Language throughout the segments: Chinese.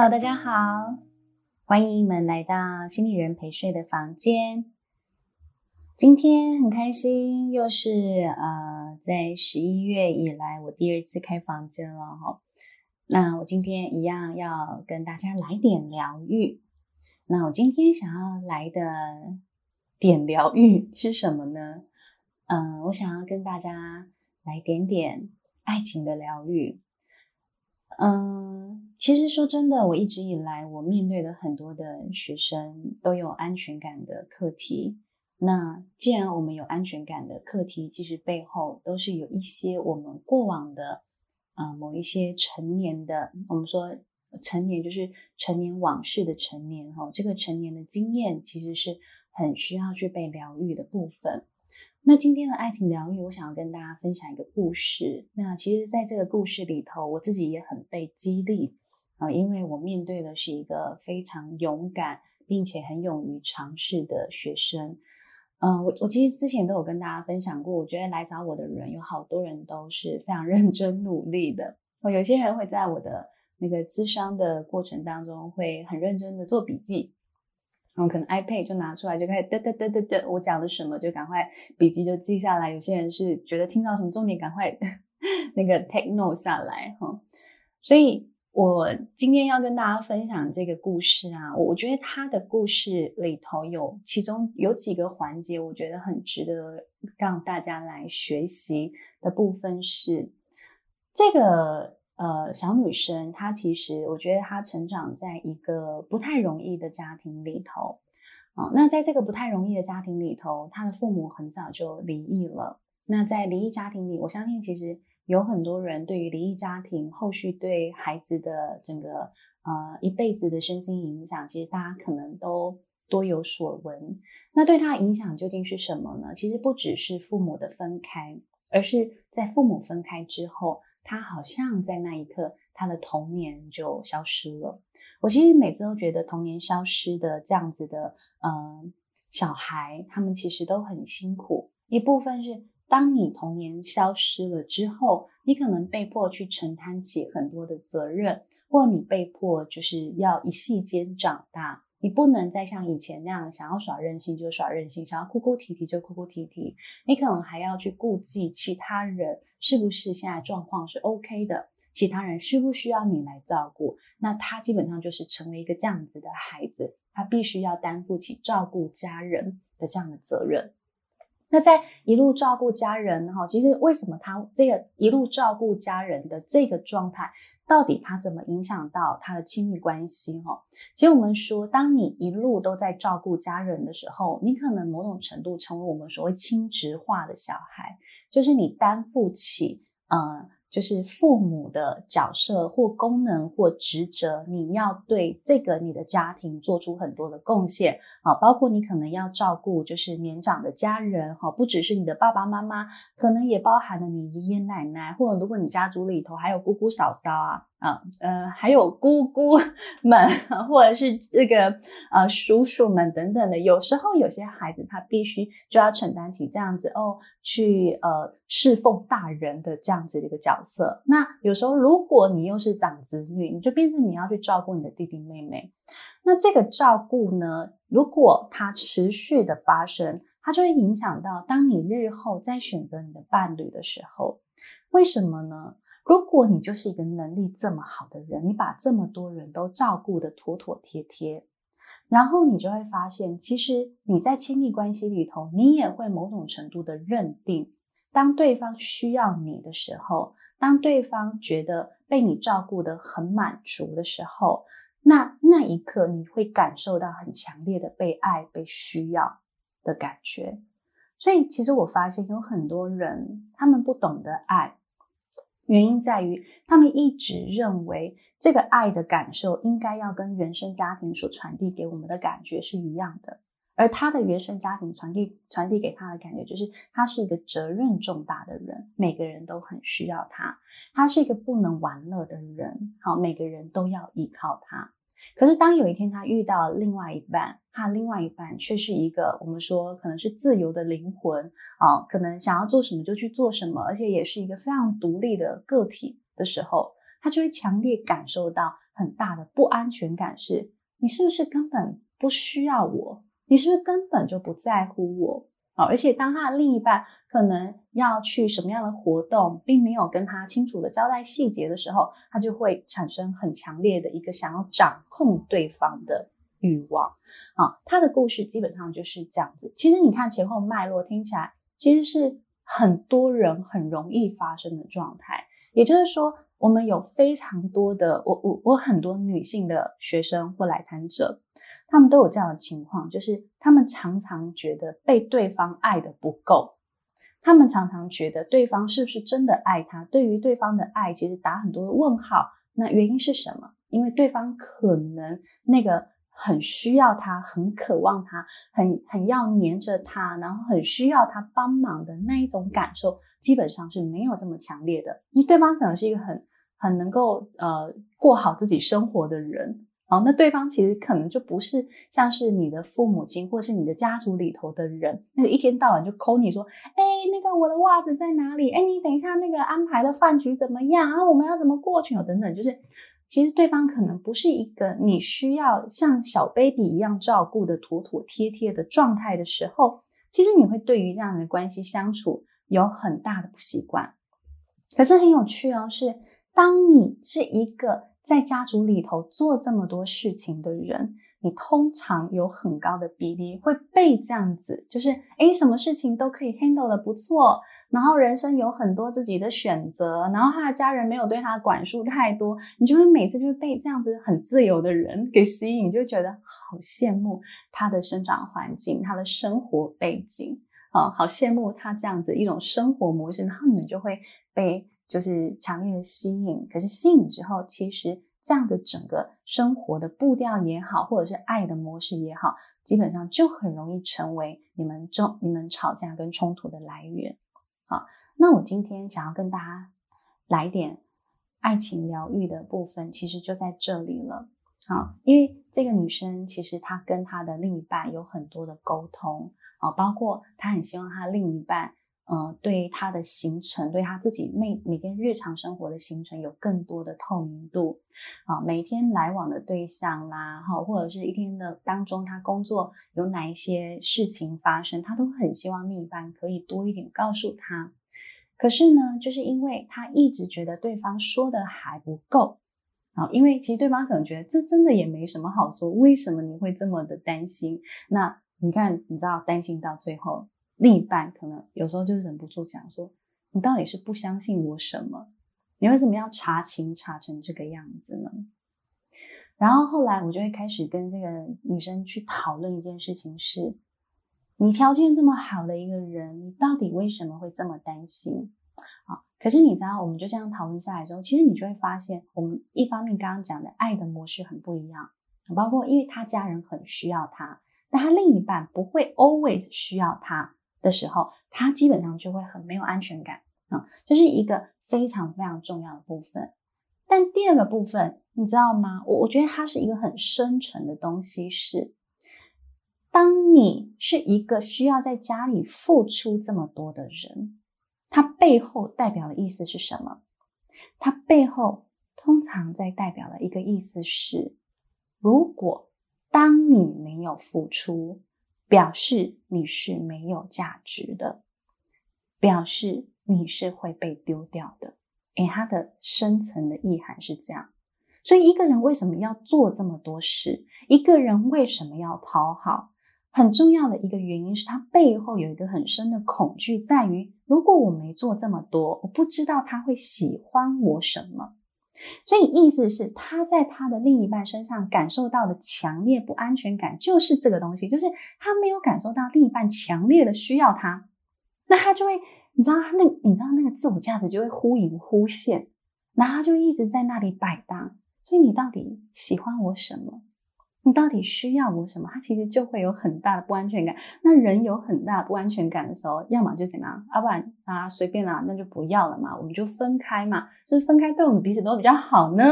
Hello，大家好，欢迎你们来到心理人陪睡的房间。今天很开心，又是呃，在十一月以来我第二次开房间了哈。那我今天一样要跟大家来点疗愈。那我今天想要来的点疗愈是什么呢？嗯、我想要跟大家来点点爱情的疗愈。嗯，其实说真的，我一直以来我面对的很多的学生都有安全感的课题。那既然我们有安全感的课题，其实背后都是有一些我们过往的、呃、某一些成年的，我们说成年就是成年往事的成年哈，这个成年的经验其实是很需要去被疗愈的部分。那今天的爱情疗愈，我想要跟大家分享一个故事。那其实，在这个故事里头，我自己也很被激励啊，因为我面对的是一个非常勇敢并且很勇于尝试的学生。嗯，我我其实之前都有跟大家分享过，我觉得来找我的人有好多人都是非常 认真努力的。哦，有些人会在我的那个咨商的过程当中，会很认真的做笔记。然后可能 iPad 就拿出来就开始嘚嘚嘚嘚嘚，我讲的什么就赶快笔记就记下来。有些人是觉得听到什么重点，赶快 那个 take note 下来哈。所以我今天要跟大家分享这个故事啊，我觉得他的故事里头有其中有几个环节，我觉得很值得让大家来学习的部分是这个。呃，小女生她其实，我觉得她成长在一个不太容易的家庭里头，哦，那在这个不太容易的家庭里头，她的父母很早就离异了。那在离异家庭里，我相信其实有很多人对于离异家庭后续对孩子的整个呃一辈子的身心影响，其实大家可能都多有所闻。那对他的影响究竟是什么呢？其实不只是父母的分开，而是在父母分开之后。他好像在那一刻，他的童年就消失了。我其实每次都觉得童年消失的这样子的，嗯、呃，小孩，他们其实都很辛苦。一部分是当你童年消失了之后，你可能被迫去承担起很多的责任，或你被迫就是要一夕间长大。你不能再像以前那样想要耍任性就耍任性，想要哭哭啼啼就哭哭啼啼。你可能还要去顾忌其他人是不是现在状况是 OK 的，其他人需不需要你来照顾？那他基本上就是成为一个这样子的孩子，他必须要担负起照顾家人的这样的责任。那在一路照顾家人哈，其实为什么他这个一路照顾家人的这个状态，到底他怎么影响到他的亲密关系哈？其实我们说，当你一路都在照顾家人的时候，你可能某种程度成为我们所谓亲职化的小孩，就是你担负起呃。就是父母的角色或功能或职责，你要对这个你的家庭做出很多的贡献啊，包括你可能要照顾就是年长的家人哈，不只是你的爸爸妈妈，可能也包含了你爷爷奶奶，或者如果你家族里头还有姑姑嫂嫂啊。啊，呃，还有姑姑 们，或者是这个呃叔叔们等等的，有时候有些孩子他必须就要承担起这样子哦，去呃侍奉大人的这样子的一个角色。那有时候如果你又是长子女，你就变成你要去照顾你的弟弟妹妹。那这个照顾呢，如果它持续的发生，它就会影响到当你日后在选择你的伴侣的时候，为什么呢？如果你就是一个能力这么好的人，你把这么多人都照顾得妥妥帖帖，然后你就会发现，其实你在亲密关系里头，你也会某种程度的认定，当对方需要你的时候，当对方觉得被你照顾得很满足的时候，那那一刻你会感受到很强烈的被爱、被需要的感觉。所以，其实我发现有很多人，他们不懂得爱。原因在于，他们一直认为这个爱的感受应该要跟原生家庭所传递给我们的感觉是一样的，而他的原生家庭传递传递给他的感觉就是，他是一个责任重大的人，每个人都很需要他，他是一个不能玩乐的人，好，每个人都要依靠他。可是，当有一天他遇到另外一半，他另外一半却是一个我们说可能是自由的灵魂啊，可能想要做什么就去做什么，而且也是一个非常独立的个体的时候，他就会强烈感受到很大的不安全感是，你是不是根本不需要我？你是不是根本就不在乎我？啊，而且当他的另一半可能要去什么样的活动，并没有跟他清楚的交代细节的时候，他就会产生很强烈的一个想要掌控对方的欲望。啊，他的故事基本上就是这样子。其实你看前后脉络，听起来其实是很多人很容易发生的状态。也就是说，我们有非常多的我我我很多女性的学生或来谈者。他们都有这样的情况，就是他们常常觉得被对方爱的不够，他们常常觉得对方是不是真的爱他？对于对方的爱，其实打很多的问号。那原因是什么？因为对方可能那个很需要他、很渴望他、很很要黏着他，然后很需要他帮忙的那一种感受，基本上是没有这么强烈的。因为对方可能是一个很很能够呃过好自己生活的人。哦，那对方其实可能就不是像是你的父母亲，或是你的家族里头的人，那一天到晚就抠你说，哎，那个我的袜子在哪里？哎，你等一下那个安排的饭局怎么样啊？我们要怎么过去？哦，等等，就是其实对方可能不是一个你需要像小 baby 一样照顾的妥妥贴贴的状态的时候，其实你会对于这样的关系相处有很大的不习惯。可是很有趣哦，是当你是一个。在家族里头做这么多事情的人，你通常有很高的比例会被这样子，就是诶，什么事情都可以 handle 得不错，然后人生有很多自己的选择，然后他的家人没有对他管束太多，你就会每次就会被这样子很自由的人给吸引，就觉得好羡慕他的生长环境，他的生活背景啊，好羡慕他这样子一种生活模式，然后你就会被。就是强烈的吸引，可是吸引之后，其实这样的整个生活的步调也好，或者是爱的模式也好，基本上就很容易成为你们争、你们吵架跟冲突的来源。好，那我今天想要跟大家来点爱情疗愈的部分，其实就在这里了。好，因为这个女生其实她跟她的另一半有很多的沟通啊，包括她很希望她另一半。呃，对他的行程，对他自己每每天日常生活的行程有更多的透明度啊，每天来往的对象啦，哈，或者是一天的当中，他工作有哪一些事情发生，他都很希望另一半可以多一点告诉他。可是呢，就是因为他一直觉得对方说的还不够啊，因为其实对方可能觉得这真的也没什么好说，为什么你会这么的担心？那你看，你知道担心到最后。另一半可能有时候就忍不住讲说：“你到底是不相信我什么？你为什么要查情查成这个样子呢？”然后后来我就会开始跟这个女生去讨论一件事情是：你条件这么好的一个人，你到底为什么会这么担心？啊，可是你知道，我们就这样讨论下来之后，其实你就会发现，我们一方面刚刚讲的爱的模式很不一样，包括因为他家人很需要他，但他另一半不会 always 需要他。的时候，他基本上就会很没有安全感啊，这是一个非常非常重要的部分。但第二个部分，你知道吗？我我觉得它是一个很深沉的东西是，当你是一个需要在家里付出这么多的人，它背后代表的意思是什么？它背后通常在代表的一个意思是，如果当你没有付出。表示你是没有价值的，表示你是会被丢掉的。诶，它的深层的意涵是这样。所以一个人为什么要做这么多事？一个人为什么要讨好？很重要的一个原因是他背后有一个很深的恐惧，在于如果我没做这么多，我不知道他会喜欢我什么。所以意思是，他在他的另一半身上感受到的强烈不安全感，就是这个东西，就是他没有感受到另一半强烈的需要他，那他就会，你知道，他那，你知道那个自我价值就会忽隐忽现，然后他就一直在那里摆荡。所以你到底喜欢我什么？你到底需要我什么？他其实就会有很大的不安全感。那人有很大不安全感的时候，要么就怎么样？要不然啊，随便啦，那就不要了嘛，我们就分开嘛。就是分开，对我们彼此都比较好呢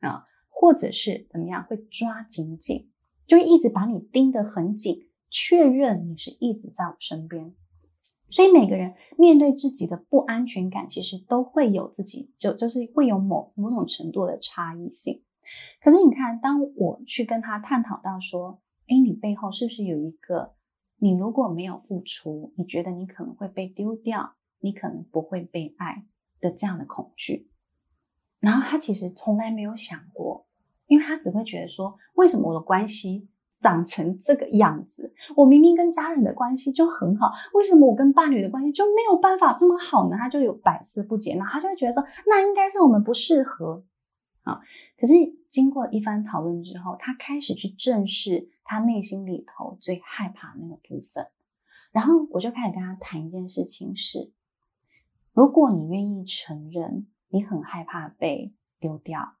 啊，或者是怎么样？会抓紧紧，就一直把你盯得很紧，确认你是一直在我身边。所以每个人面对自己的不安全感，其实都会有自己就就是会有某某种程度的差异性。可是你看，当我去跟他探讨到说，哎，你背后是不是有一个，你如果没有付出，你觉得你可能会被丢掉，你可能不会被爱的这样的恐惧？然后他其实从来没有想过，因为他只会觉得说，为什么我的关系？长成这个样子，我明明跟家人的关系就很好，为什么我跟伴侣的关系就没有办法这么好呢？他就有百思不解，那他就会觉得说，那应该是我们不适合。啊，可是经过一番讨论之后，他开始去正视他内心里头最害怕那个部分，然后我就开始跟他谈一件事情是：如果你愿意承认你很害怕被丢掉，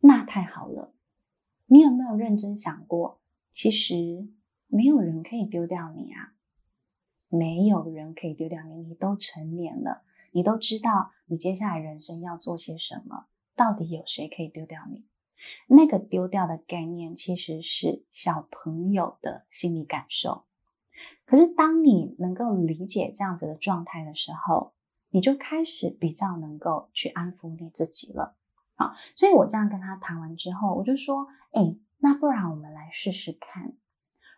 那太好了。你有没有认真想过？其实没有人可以丢掉你啊，没有人可以丢掉你。你都成年了，你都知道你接下来人生要做些什么。到底有谁可以丢掉你？那个丢掉的概念其实是小朋友的心理感受。可是当你能够理解这样子的状态的时候，你就开始比较能够去安抚你自己了。好，所以我这样跟他谈完之后，我就说，哎。那不然我们来试试看，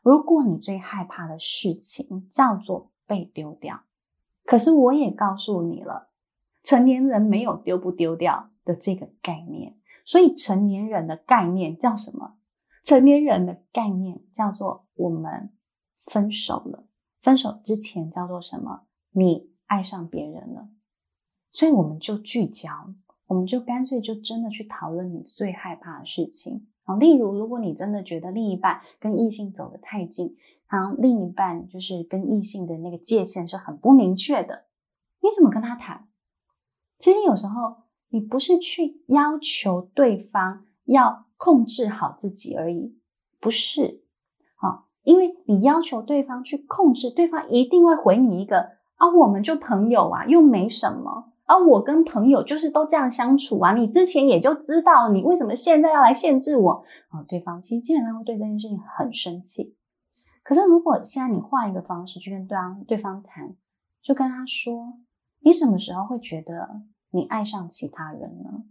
如果你最害怕的事情叫做被丢掉，可是我也告诉你了，成年人没有丢不丢掉的这个概念，所以成年人的概念叫什么？成年人的概念叫做我们分手了，分手之前叫做什么？你爱上别人了，所以我们就聚焦，我们就干脆就真的去讨论你最害怕的事情。好，例如，如果你真的觉得另一半跟异性走得太近，然后，另一半就是跟异性的那个界限是很不明确的，你怎么跟他谈？其实有时候你不是去要求对方要控制好自己而已，不是，好，因为你要求对方去控制，对方一定会回你一个啊，我们就朋友啊，又没什么。啊、我跟朋友就是都这样相处啊，你之前也就知道，你为什么现在要来限制我？啊，对方其实基本上会对这件事情很生气。可是如果现在你换一个方式去跟对方对方谈，就跟他说，你什么时候会觉得你爱上其他人呢？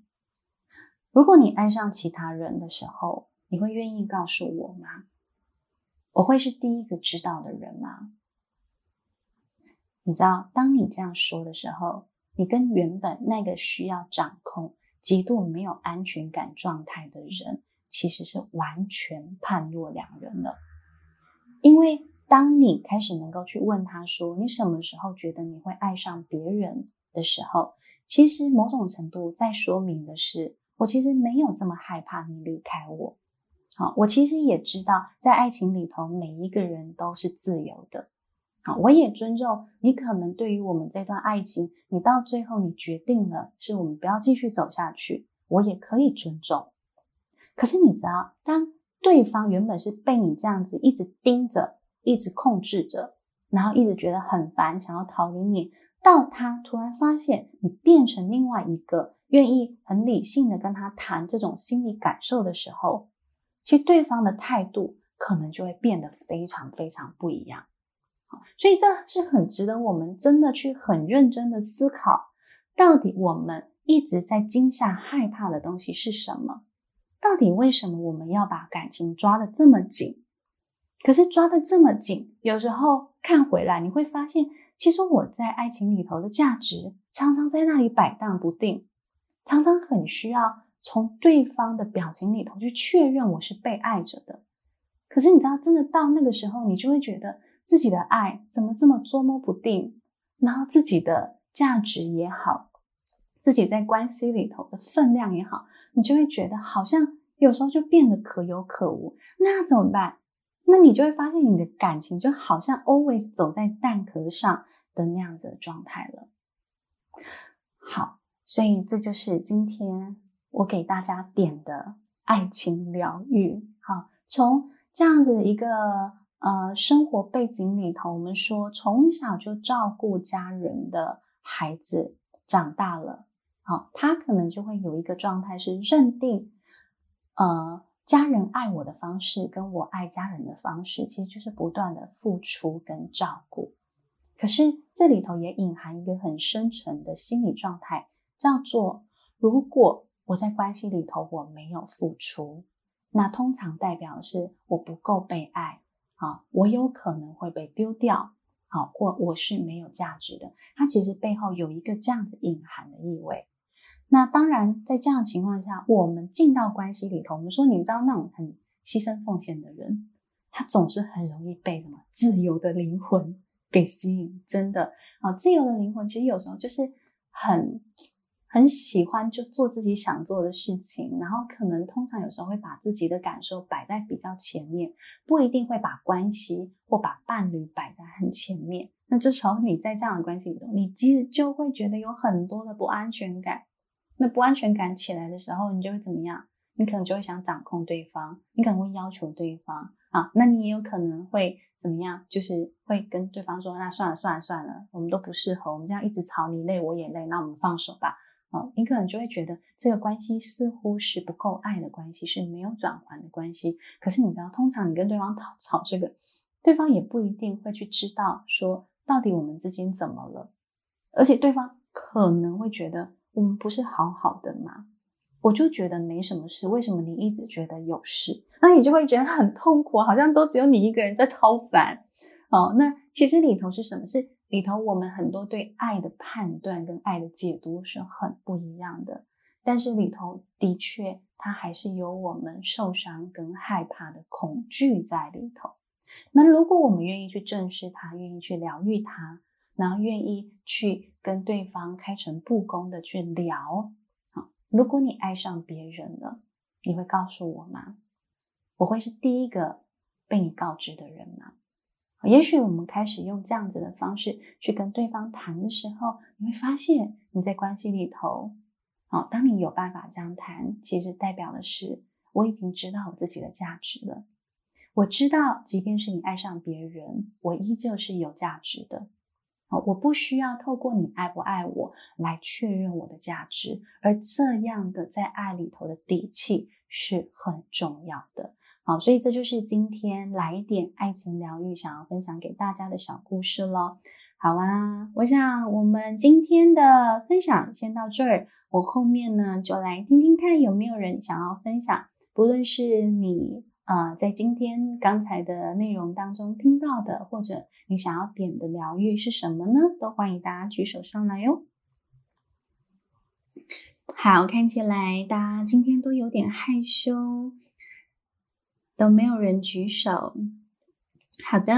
如果你爱上其他人的时候，你会愿意告诉我吗？我会是第一个知道的人吗？你知道，当你这样说的时候。你跟原本那个需要掌控、极度没有安全感状态的人，其实是完全判若两人了。因为当你开始能够去问他说：“你什么时候觉得你会爱上别人的时候”，其实某种程度在说明的是，我其实没有这么害怕你离开我。好，我其实也知道，在爱情里头，每一个人都是自由的。好，我也尊重你。可能对于我们这段爱情，你到最后你决定了是我们不要继续走下去，我也可以尊重。可是你知道，当对方原本是被你这样子一直盯着、一直控制着，然后一直觉得很烦，想要逃离你，到他突然发现你变成另外一个愿意很理性的跟他谈这种心理感受的时候，其实对方的态度可能就会变得非常非常不一样。所以这是很值得我们真的去很认真的思考，到底我们一直在惊吓、害怕的东西是什么？到底为什么我们要把感情抓得这么紧？可是抓得这么紧，有时候看回来，你会发现，其实我在爱情里头的价值常常在那里摆荡不定，常常很需要从对方的表情里头去确认我是被爱着的。可是你知道，真的到那个时候，你就会觉得。自己的爱怎么这么捉摸不定？然后自己的价值也好，自己在关系里头的分量也好，你就会觉得好像有时候就变得可有可无。那怎么办？那你就会发现你的感情就好像 always 走在蛋壳上的那样子的状态了。好，所以这就是今天我给大家点的爱情疗愈。好，从这样子一个。呃，生活背景里头，我们说从小就照顾家人的孩子长大了，好，他可能就会有一个状态是认定，呃，家人爱我的方式跟我爱家人的方式，其实就是不断的付出跟照顾。可是这里头也隐含一个很深沉的心理状态，叫做如果我在关系里头我没有付出，那通常代表的是我不够被爱，啊，我有可能会被丢掉，好，或我是没有价值的。它其实背后有一个这样子隐含的意味。那当然，在这样的情况下，我们进到关系里头，我们说，你知道那种很牺牲奉献的人，他总是很容易被什么自由的灵魂给吸引。真的啊，自由的灵魂其实有时候就是很。很喜欢就做自己想做的事情，然后可能通常有时候会把自己的感受摆在比较前面，不一定会把关系或把伴侣摆在很前面。那这时候你在这样的关系里头，你其实就会觉得有很多的不安全感。那不安全感起来的时候，你就会怎么样？你可能就会想掌控对方，你可能会要求对方啊，那你也有可能会怎么样？就是会跟对方说：“那算了算了算了，我们都不适合，我们这样一直吵，你累我也累，那我们放手吧。”哦，你可能就会觉得这个关系似乎是不够爱的关系，是没有转圜的关系。可是你知道，通常你跟对方吵吵这个，对方也不一定会去知道说到底我们之间怎么了，而且对方可能会觉得我们不是好好的吗？我就觉得没什么事，为什么你一直觉得有事？那你就会觉得很痛苦，好像都只有你一个人在超烦。哦，那其实里头是什么？是。里头，我们很多对爱的判断跟爱的解读是很不一样的，但是里头的确，它还是有我们受伤跟害怕的恐惧在里头。那如果我们愿意去正视它，愿意去疗愈它，然后愿意去跟对方开诚布公的去聊，如果你爱上别人了，你会告诉我吗？我会是第一个被你告知的人吗？也许我们开始用这样子的方式去跟对方谈的时候，你会发现你在关系里头，哦，当你有办法这样谈，其实代表的是我已经知道我自己的价值了。我知道，即便是你爱上别人，我依旧是有价值的。我不需要透过你爱不爱我来确认我的价值，而这样的在爱里头的底气是很重要的。好，所以这就是今天来一点爱情疗愈，想要分享给大家的小故事咯。好啊，我想我们今天的分享先到这儿。我后面呢，就来听听看有没有人想要分享，不论是你呃在今天刚才的内容当中听到的，或者你想要点的疗愈是什么呢？都欢迎大家举手上来哟。好，看起来大家今天都有点害羞。都没有人举手。好的，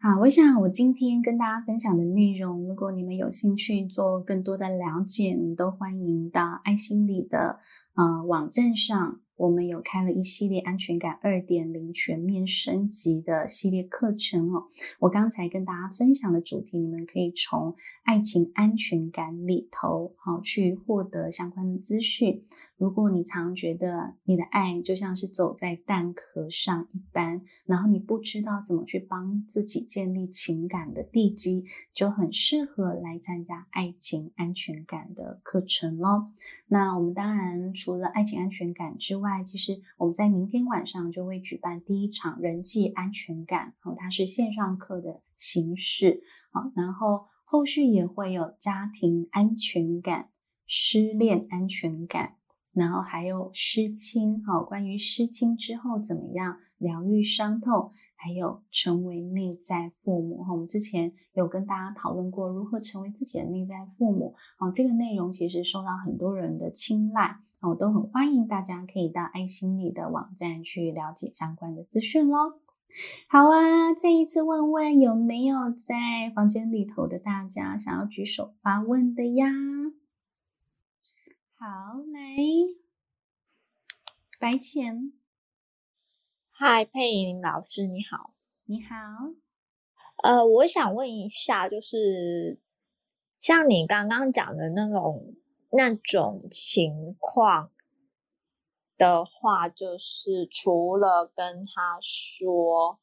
好，我想我今天跟大家分享的内容，如果你们有兴趣做更多的了解，都欢迎到爱心理的呃网站上。我们有开了一系列安全感二点零全面升级的系列课程哦。我刚才跟大家分享的主题，你们可以从爱情安全感里头好去获得相关的资讯。如果你常觉得你的爱就像是走在蛋壳上一般，然后你不知道怎么去帮自己建立情感的地基，就很适合来参加爱情安全感的课程咯。那我们当然除了爱情安全感之外，其实我们在明天晚上就会举办第一场人际安全感，哦，它是线上课的形式，好，然后后续也会有家庭安全感、失恋安全感，然后还有失亲，好，关于失亲之后怎么样疗愈伤痛，还有成为内在父母，哈，我们之前有跟大家讨论过如何成为自己的内在父母，好，这个内容其实受到很多人的青睐。我都很欢迎大家可以到爱心理的网站去了解相关的资讯咯。好啊，再一次问问有没有在房间里头的大家想要举手发问的呀？好，来，白浅，嗨，佩莹老师你好，你好，呃，我想问一下，就是像你刚刚讲的那种。那种情况的话，就是除了跟他说，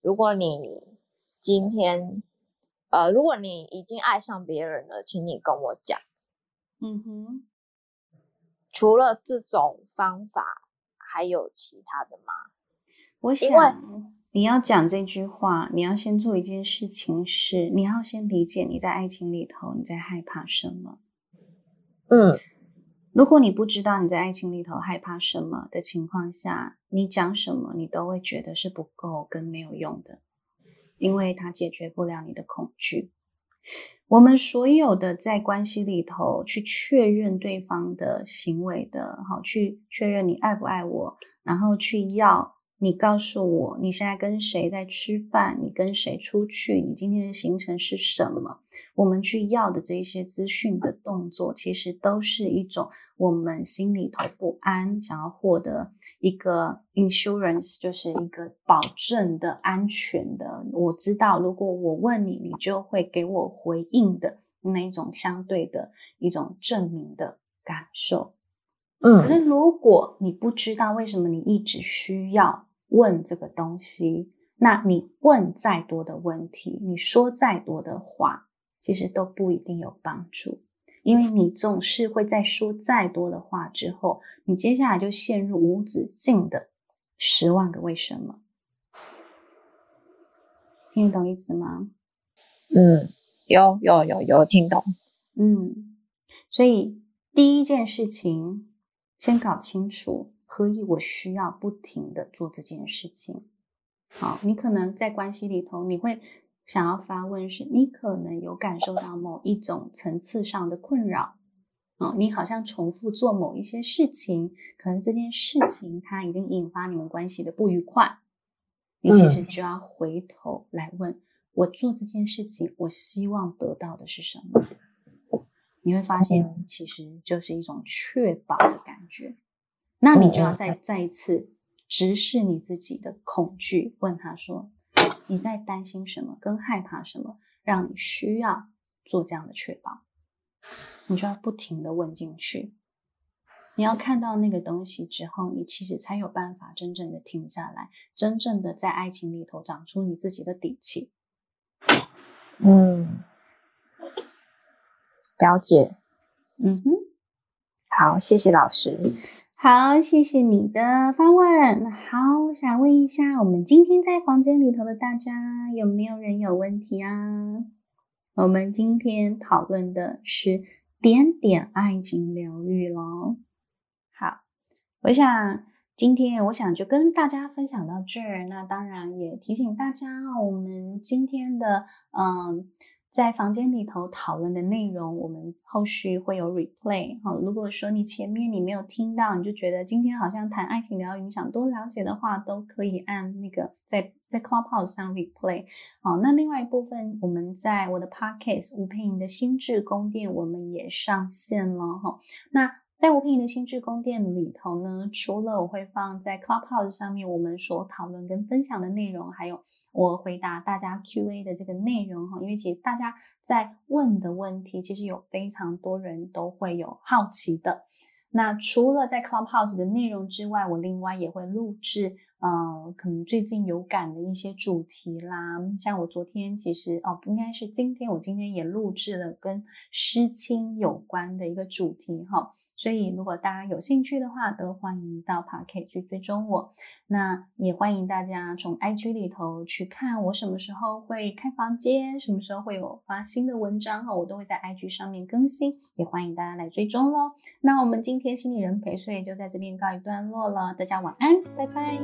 如果你今天，呃，如果你已经爱上别人了，请你跟我讲。嗯哼。除了这种方法，还有其他的吗？我想你要讲这句话，你要先做一件事情是，你要先理解你在爱情里头你在害怕什么。嗯，如果你不知道你在爱情里头害怕什么的情况下，你讲什么你都会觉得是不够跟没有用的，因为它解决不了你的恐惧。我们所有的在关系里头去确认对方的行为的，好，去确认你爱不爱我，然后去要。你告诉我，你现在跟谁在吃饭？你跟谁出去？你今天的行程是什么？我们去要的这些资讯的动作，其实都是一种我们心里头不安，想要获得一个 insurance，就是一个保证的安全的。我知道，如果我问你，你就会给我回应的那种相对的一种证明的感受。嗯，可是如果你不知道为什么你一直需要。问这个东西，那你问再多的问题，你说再多的话，其实都不一定有帮助，因为你总是会在说再多的话之后，你接下来就陷入无止境的十万个为什么。听得懂意思吗？嗯，有有有有听懂。嗯，所以第一件事情，先搞清楚。何以我需要不停的做这件事情？好，你可能在关系里头，你会想要发问是，你可能有感受到某一种层次上的困扰，哦，你好像重复做某一些事情，可能这件事情它已经引发你们关系的不愉快，你其实就要回头来问，我做这件事情，我希望得到的是什么？你会发现，其实就是一种确保的感觉。那你就要再再一次直视你自己的恐惧，问他说：“你在担心什么？跟害怕什么？让你需要做这样的确保？”你就要不停的问进去。你要看到那个东西之后，你其实才有办法真正的停下来，真正的在爱情里头长出你自己的底气。嗯，了解。嗯哼，好，谢谢老师。好，谢谢你的发问。好，我想问一下，我们今天在房间里头的大家有没有人有问题啊？我们今天讨论的是点点爱情疗愈咯。好，我想今天我想就跟大家分享到这儿。那当然也提醒大家，我们今天的嗯。在房间里头讨论的内容，我们后续会有 replay。好，如果说你前面你没有听到，你就觉得今天好像谈爱情疗愈，你想多了解的话，都可以按那个在在 Clubhouse 上 replay。好，那另外一部分，我们在我的 Podcast 吴佩莹的心智宫殿，我们也上线了哈。那在吴姵莹的心智宫殿里头呢，除了我会放在 Clubhouse 上面我们所讨论跟分享的内容，还有。我回答大家 Q&A 的这个内容哈，因为其实大家在问的问题，其实有非常多人都会有好奇的。那除了在 Clubhouse 的内容之外，我另外也会录制，呃，可能最近有感的一些主题啦。像我昨天其实哦，应该是今天，我今天也录制了跟失亲有关的一个主题哈。所以，如果大家有兴趣的话，都欢迎到 Podcast 去追踪我。那也欢迎大家从 IG 里头去看我什么时候会开房间，什么时候会有发新的文章哈，我都会在 IG 上面更新。也欢迎大家来追踪喽。那我们今天心理人陪睡就在这边告一段落了，大家晚安，拜拜。